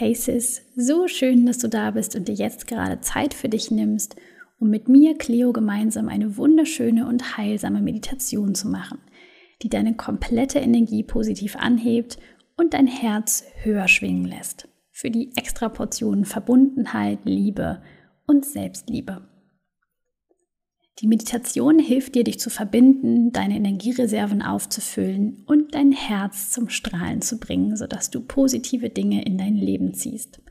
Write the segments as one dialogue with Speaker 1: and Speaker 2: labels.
Speaker 1: Hey Sis, so schön, dass du da bist und dir jetzt gerade Zeit für dich nimmst, um mit mir, Cleo, gemeinsam eine wunderschöne und heilsame Meditation zu machen, die deine komplette Energie positiv anhebt und dein Herz höher schwingen lässt. Für die extra Portionen Verbundenheit, Liebe und Selbstliebe. Die Meditation hilft dir, dich zu verbinden, deine Energiereserven aufzufüllen und dein Herz zum Strahlen zu bringen, sodass du positive Dinge in dein Leben ziehst.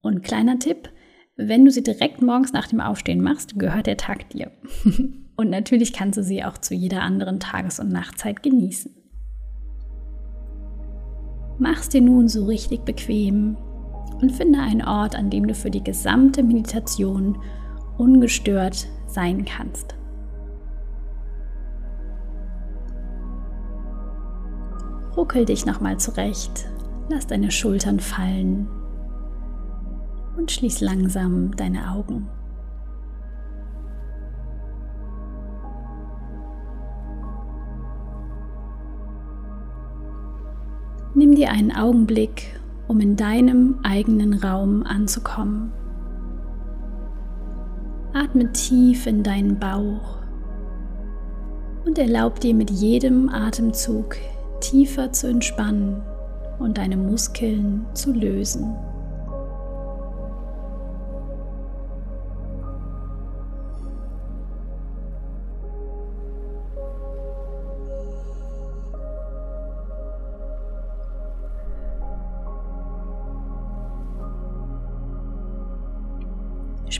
Speaker 1: Und kleiner Tipp, wenn du sie direkt morgens nach dem Aufstehen machst, gehört der Tag dir. und natürlich kannst du sie auch zu jeder anderen Tages- und Nachtzeit genießen. Mach's dir nun so richtig bequem und finde einen Ort, an dem du für die gesamte Meditation ungestört sein kannst. Ruckel dich nochmal zurecht, lass deine Schultern fallen und schließ langsam deine Augen. Nimm dir einen Augenblick, um in deinem eigenen Raum anzukommen. Atme tief in deinen Bauch und erlaub dir mit jedem Atemzug tiefer zu entspannen und deine Muskeln zu lösen.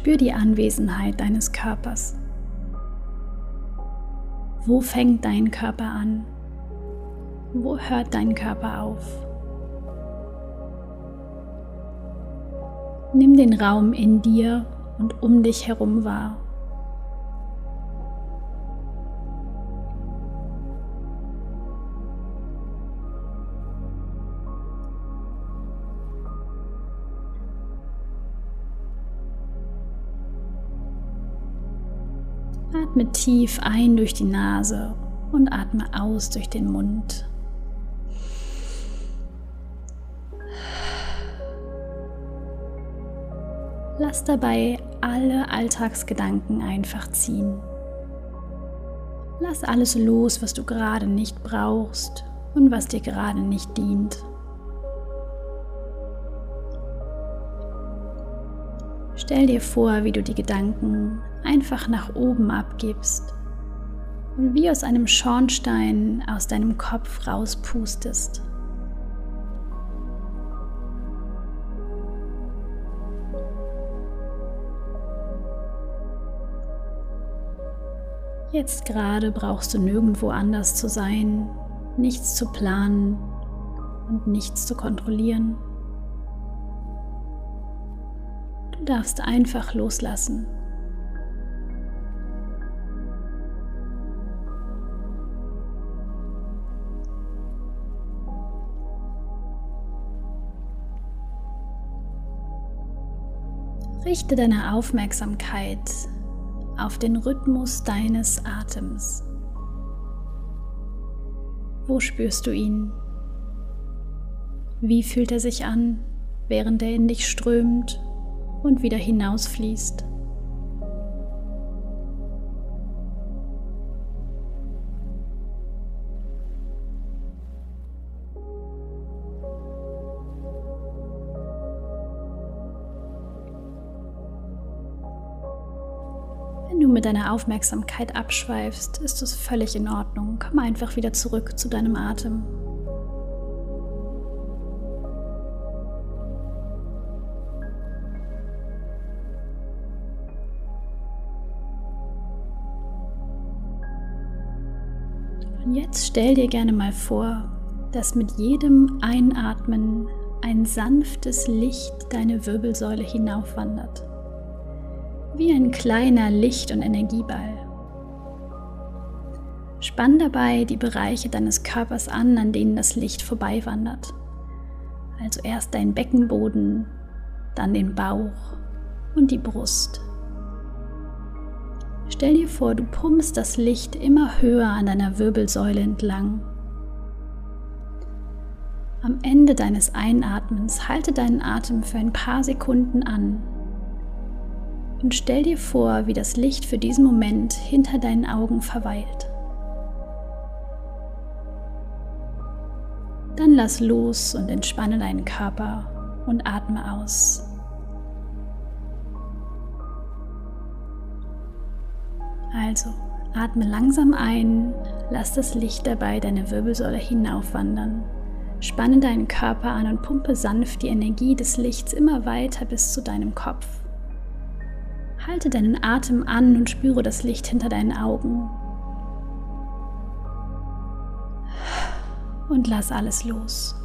Speaker 1: Spür die Anwesenheit deines Körpers. Wo fängt dein Körper an? Wo hört dein Körper auf? Nimm den Raum in dir und um dich herum wahr. Atme tief ein durch die Nase und atme aus durch den Mund. Lass dabei alle Alltagsgedanken einfach ziehen. Lass alles los, was du gerade nicht brauchst und was dir gerade nicht dient. Stell dir vor, wie du die Gedanken einfach nach oben abgibst und wie aus einem Schornstein aus deinem Kopf rauspustest. Jetzt gerade brauchst du nirgendwo anders zu sein, nichts zu planen und nichts zu kontrollieren. Darfst einfach loslassen. Richte deine Aufmerksamkeit auf den Rhythmus deines Atems. Wo spürst du ihn? Wie fühlt er sich an, während er in dich strömt und wieder hinausfließt? Wenn du mit deiner Aufmerksamkeit abschweifst, ist es völlig in Ordnung. Komm einfach wieder zurück zu deinem Atem. Jetzt stell dir gerne mal vor, dass mit jedem Einatmen ein sanftes Licht deine Wirbelsäule hinaufwandert wie ein kleiner Licht- und Energieball. Spann dabei die Bereiche deines Körpers an, an denen das Licht vorbeiwandert. Also erst dein Beckenboden, dann den Bauch und die Brust. Stell dir vor, du pumpst das Licht immer höher an deiner Wirbelsäule entlang. Am Ende deines Einatmens halte deinen Atem für ein paar Sekunden an und stell dir vor, wie das Licht für diesen Moment hinter deinen Augen verweilt. Dann lass los und entspanne deinen Körper und atme aus. Also atme langsam ein, lass das Licht dabei deine Wirbelsäule hinaufwandern. Spanne deinen Körper an und pumpe sanft die Energie des Lichts immer weiter bis zu deinem Kopf. Halte deinen Atem an und spüre das Licht hinter deinen Augen. Und lass alles los.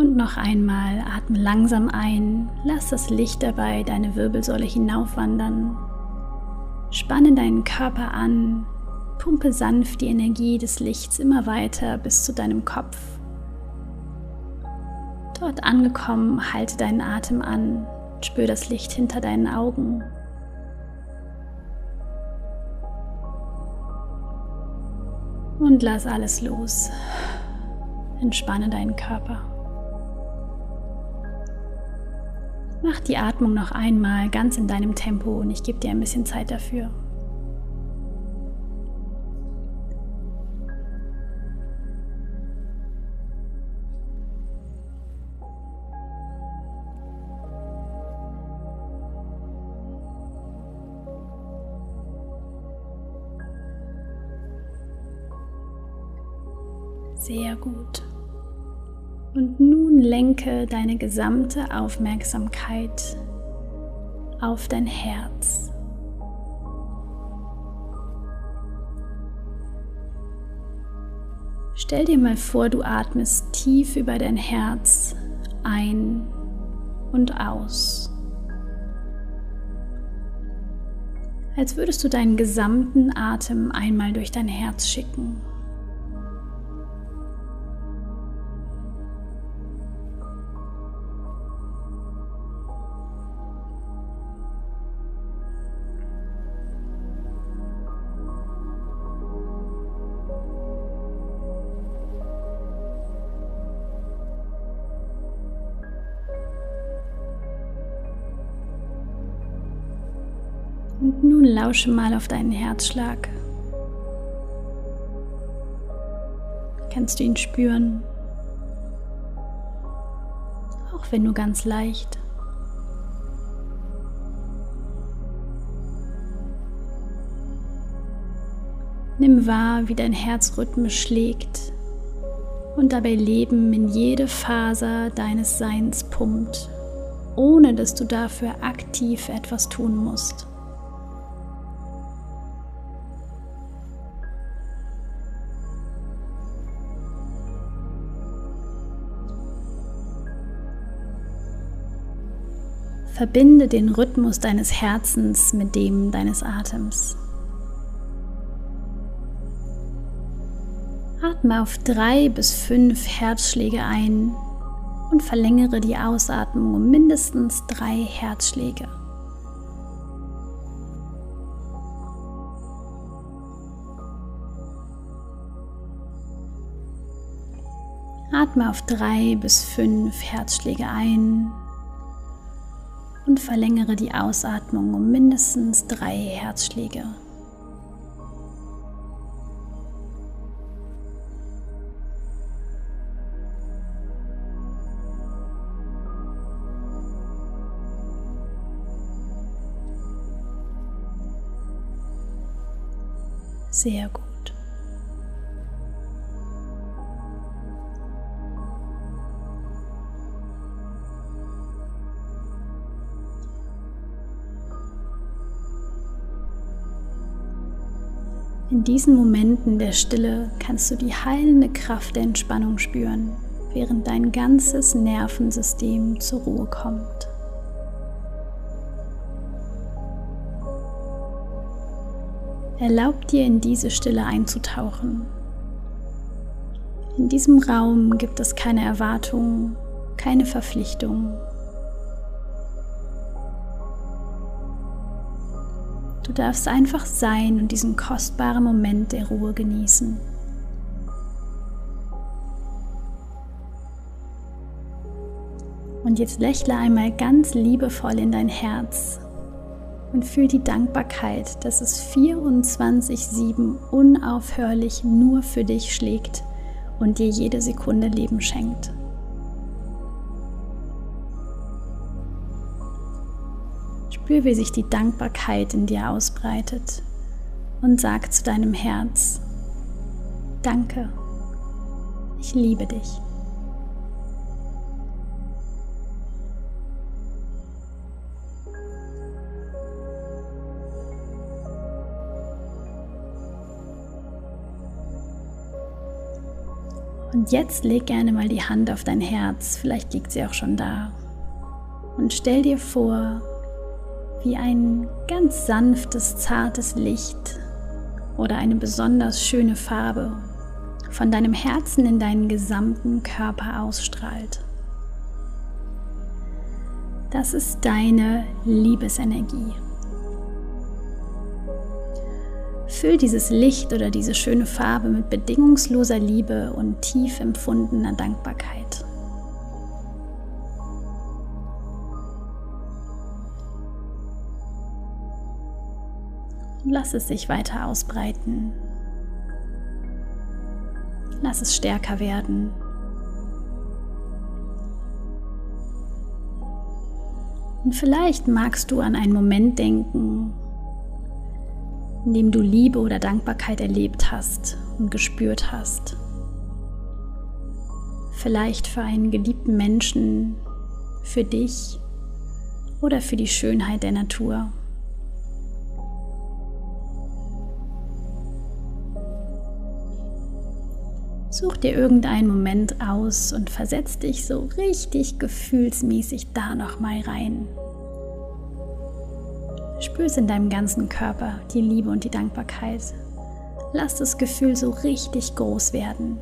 Speaker 1: Und noch einmal atme langsam ein, lass das Licht dabei deine Wirbelsäule hinaufwandern. Spanne deinen Körper an, pumpe sanft die Energie des Lichts immer weiter bis zu deinem Kopf. Dort angekommen, halte deinen Atem an, spür das Licht hinter deinen Augen. Und lass alles los. Entspanne deinen Körper. Mach die Atmung noch einmal ganz in deinem Tempo und ich gebe dir ein bisschen Zeit dafür. Sehr gut. Und nun lenke deine gesamte Aufmerksamkeit auf dein Herz. Stell dir mal vor, du atmest tief über dein Herz ein und aus. Als würdest du deinen gesamten Atem einmal durch dein Herz schicken. Und nun lausche mal auf deinen Herzschlag. Kannst du ihn spüren? Auch wenn nur ganz leicht. Nimm wahr, wie dein Herz rhythmisch schlägt und dabei Leben in jede Faser deines Seins pumpt, ohne dass du dafür aktiv etwas tun musst. Verbinde den Rhythmus deines Herzens mit dem deines Atems. Atme auf drei bis fünf Herzschläge ein und verlängere die Ausatmung um mindestens drei Herzschläge. Atme auf drei bis fünf Herzschläge ein und verlängere die Ausatmung um mindestens drei Herzschläge. Sehr gut. In diesen Momenten der Stille kannst du die heilende Kraft der Entspannung spüren, während dein ganzes Nervensystem zur Ruhe kommt. Erlaub dir in diese Stille einzutauchen. In diesem Raum gibt es keine Erwartungen, keine Verpflichtungen. Du darfst einfach sein und diesen kostbaren Moment der Ruhe genießen. Und jetzt lächle einmal ganz liebevoll in dein Herz und fühl die Dankbarkeit, dass es 24-7 unaufhörlich nur für dich schlägt und dir jede Sekunde Leben schenkt. Spür, wie sich die Dankbarkeit in dir ausbreitet und sag zu deinem Herz, danke, ich liebe dich. Und jetzt leg gerne mal die Hand auf dein Herz, vielleicht liegt sie auch schon da. Und stell dir vor, wie ein ganz sanftes, zartes Licht oder eine besonders schöne Farbe von deinem Herzen in deinen gesamten Körper ausstrahlt. Das ist deine Liebesenergie. Füll dieses Licht oder diese schöne Farbe mit bedingungsloser Liebe und tief empfundener Dankbarkeit. Lass es sich weiter ausbreiten. Lass es stärker werden. Und vielleicht magst du an einen Moment denken, in dem du Liebe oder Dankbarkeit erlebt hast und gespürt hast. Vielleicht für einen geliebten Menschen, für dich oder für die Schönheit der Natur. Such dir irgendeinen Moment aus und versetz dich so richtig gefühlsmäßig da nochmal rein. Spür es in deinem ganzen Körper, die Liebe und die Dankbarkeit. Lass das Gefühl so richtig groß werden,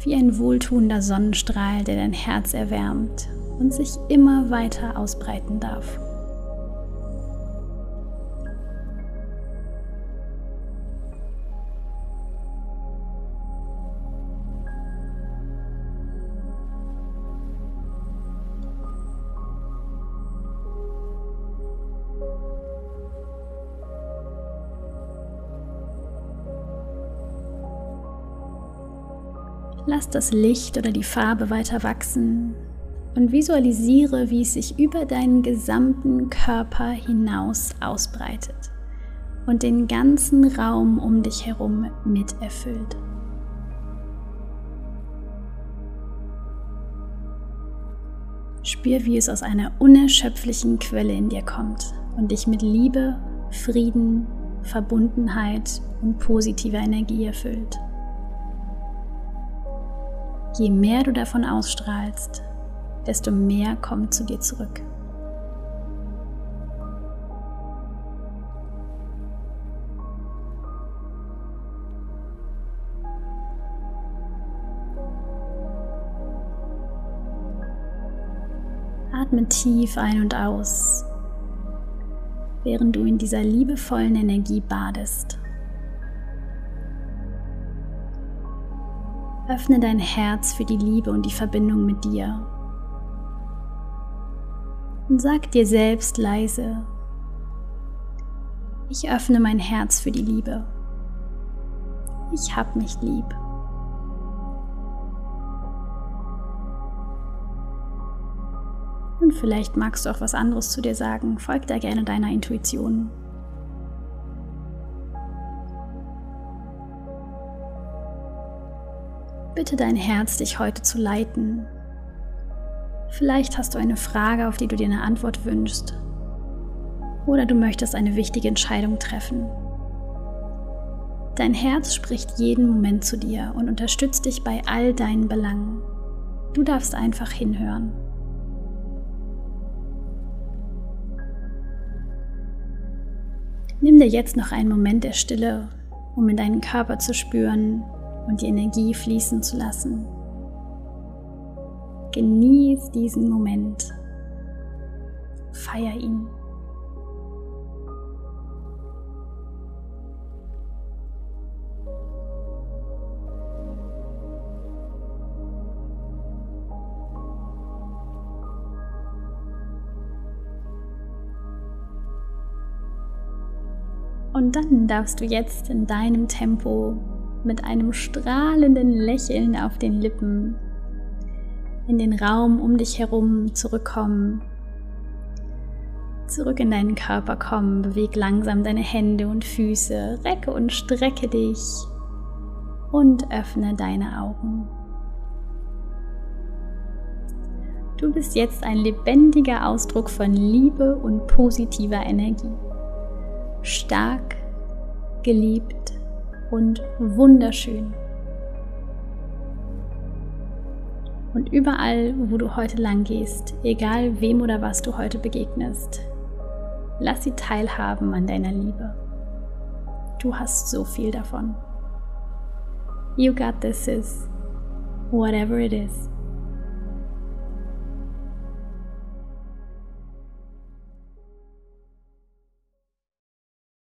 Speaker 1: wie ein wohltuender Sonnenstrahl, der dein Herz erwärmt und sich immer weiter ausbreiten darf. Lass das Licht oder die Farbe weiter wachsen und visualisiere, wie es sich über deinen gesamten Körper hinaus ausbreitet und den ganzen Raum um dich herum mit erfüllt. Spür, wie es aus einer unerschöpflichen Quelle in dir kommt und dich mit Liebe, Frieden, Verbundenheit und positiver Energie erfüllt. Je mehr du davon ausstrahlst, desto mehr kommt zu dir zurück. Atme tief ein und aus, während du in dieser liebevollen Energie badest. Öffne dein Herz für die Liebe und die Verbindung mit dir. Und sag dir selbst leise, ich öffne mein Herz für die Liebe. Ich hab mich lieb. Und vielleicht magst du auch was anderes zu dir sagen. Folg da gerne deiner Intuition. Bitte dein Herz, dich heute zu leiten. Vielleicht hast du eine Frage, auf die du dir eine Antwort wünschst. Oder du möchtest eine wichtige Entscheidung treffen. Dein Herz spricht jeden Moment zu dir und unterstützt dich bei all deinen Belangen. Du darfst einfach hinhören. Nimm dir jetzt noch einen Moment der Stille, um in deinen Körper zu spüren, und die Energie fließen zu lassen. Genieß diesen Moment. Feier ihn. Und dann darfst du jetzt in deinem Tempo mit einem strahlenden Lächeln auf den Lippen in den Raum um dich herum zurückkommen. Zurück in deinen Körper kommen, beweg langsam deine Hände und Füße, recke und strecke dich und öffne deine Augen. Du bist jetzt ein lebendiger Ausdruck von Liebe und positiver Energie. Stark, geliebt und wunderschön. Und überall, wo du heute lang gehst, egal wem oder was du heute begegnest, lass sie teilhaben an deiner Liebe. Du hast so viel davon. You got this, is whatever it is.